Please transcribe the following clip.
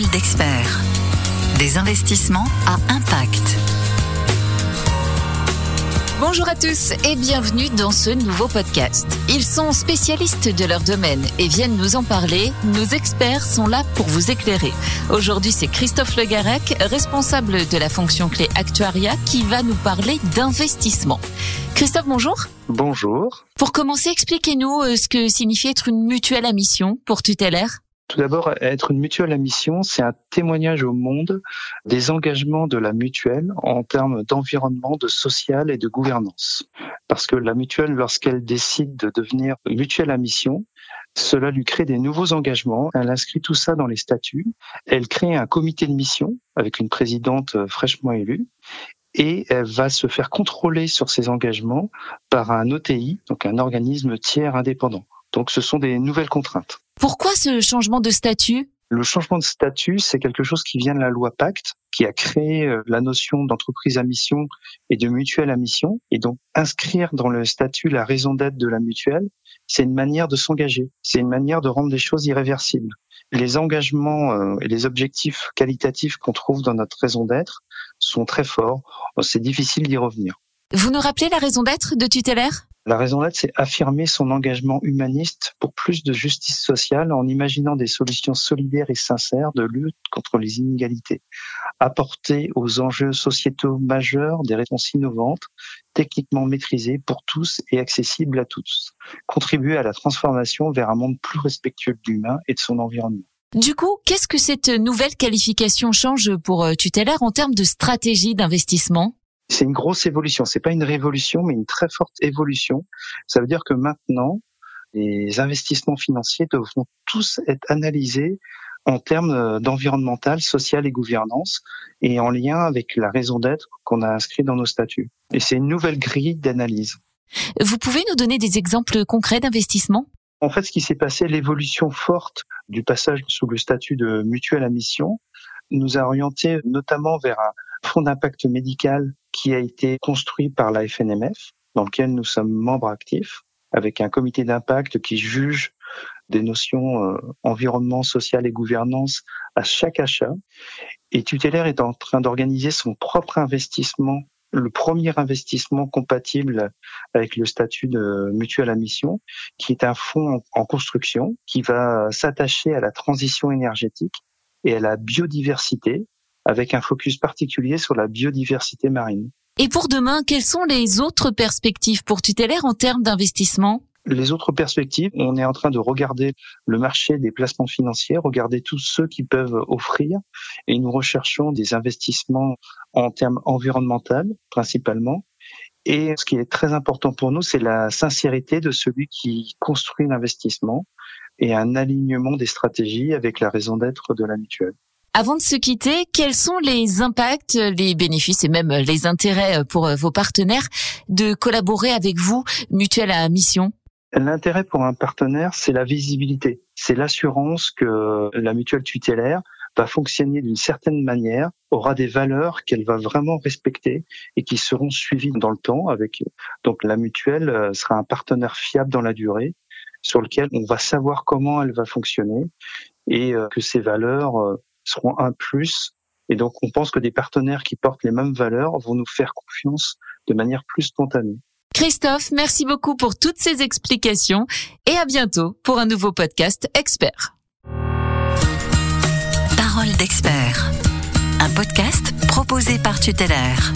Parole d'expert. Des investissements à impact. Bonjour à tous et bienvenue dans ce nouveau podcast. Ils sont spécialistes de leur domaine et viennent nous en parler. Nos experts sont là pour vous éclairer. Aujourd'hui, c'est Christophe Le Garec, responsable de la fonction clé Actuaria, qui va nous parler d'investissement. Christophe, bonjour. Bonjour. Pour commencer, expliquez-nous euh, ce que signifie être une mutuelle à mission pour tutélaire. Tout d'abord, être une mutuelle à mission, c'est un témoignage au monde des engagements de la mutuelle en termes d'environnement, de social et de gouvernance. Parce que la mutuelle, lorsqu'elle décide de devenir mutuelle à mission, cela lui crée des nouveaux engagements. Elle inscrit tout ça dans les statuts. Elle crée un comité de mission avec une présidente fraîchement élue et elle va se faire contrôler sur ses engagements par un OTI, donc un organisme tiers indépendant. Donc ce sont des nouvelles contraintes. Pourquoi ce changement de statut? Le changement de statut, c'est quelque chose qui vient de la loi Pacte, qui a créé euh, la notion d'entreprise à mission et de mutuelle à mission. Et donc inscrire dans le statut la raison d'être de la mutuelle, c'est une manière de s'engager, c'est une manière de rendre les choses irréversibles. Les engagements euh, et les objectifs qualitatifs qu'on trouve dans notre raison d'être sont très forts. C'est difficile d'y revenir. Vous nous rappelez la raison d'être de tutélaire la raison d'être, c'est affirmer son engagement humaniste pour plus de justice sociale en imaginant des solutions solidaires et sincères de lutte contre les inégalités. Apporter aux enjeux sociétaux majeurs des réponses innovantes, techniquement maîtrisées pour tous et accessibles à tous. Contribuer à la transformation vers un monde plus respectueux de l'humain et de son environnement. Du coup, qu'est-ce que cette nouvelle qualification change pour euh, tutélaire en termes de stratégie d'investissement? C'est une grosse évolution. C'est pas une révolution, mais une très forte évolution. Ça veut dire que maintenant, les investissements financiers devront tous être analysés en termes d'environnemental, social et gouvernance, et en lien avec la raison d'être qu'on a inscrit dans nos statuts. Et c'est une nouvelle grille d'analyse. Vous pouvez nous donner des exemples concrets d'investissement? En fait, ce qui s'est passé, l'évolution forte du passage sous le statut de mutuelle à mission, nous a orienté notamment vers un fonds d'impact médical qui a été construit par la FNMF, dans lequel nous sommes membres actifs, avec un comité d'impact qui juge des notions euh, environnement, social et gouvernance à chaque achat. Et Tutélaire est en train d'organiser son propre investissement, le premier investissement compatible avec le statut de mutuelle à mission, qui est un fonds en construction qui va s'attacher à la transition énergétique et à la biodiversité avec un focus particulier sur la biodiversité marine. Et pour demain, quelles sont les autres perspectives pour tutélaire en termes d'investissement? Les autres perspectives, on est en train de regarder le marché des placements financiers, regarder tous ceux qui peuvent offrir, et nous recherchons des investissements en termes environnementaux principalement. Et ce qui est très important pour nous, c'est la sincérité de celui qui construit l'investissement et un alignement des stratégies avec la raison d'être de la mutuelle. Avant de se quitter, quels sont les impacts, les bénéfices et même les intérêts pour vos partenaires de collaborer avec vous, Mutuelle à Mission? L'intérêt pour un partenaire, c'est la visibilité, c'est l'assurance que la mutuelle tutélaire va fonctionner d'une certaine manière, aura des valeurs qu'elle va vraiment respecter et qui seront suivies dans le temps avec donc la mutuelle euh, sera un partenaire fiable dans la durée sur lequel on va savoir comment elle va fonctionner et euh, que ces valeurs euh, seront un plus. Et donc, on pense que des partenaires qui portent les mêmes valeurs vont nous faire confiance de manière plus spontanée. Christophe, merci beaucoup pour toutes ces explications et à bientôt pour un nouveau podcast expert. Parole d'expert, un podcast proposé par Tutélaire.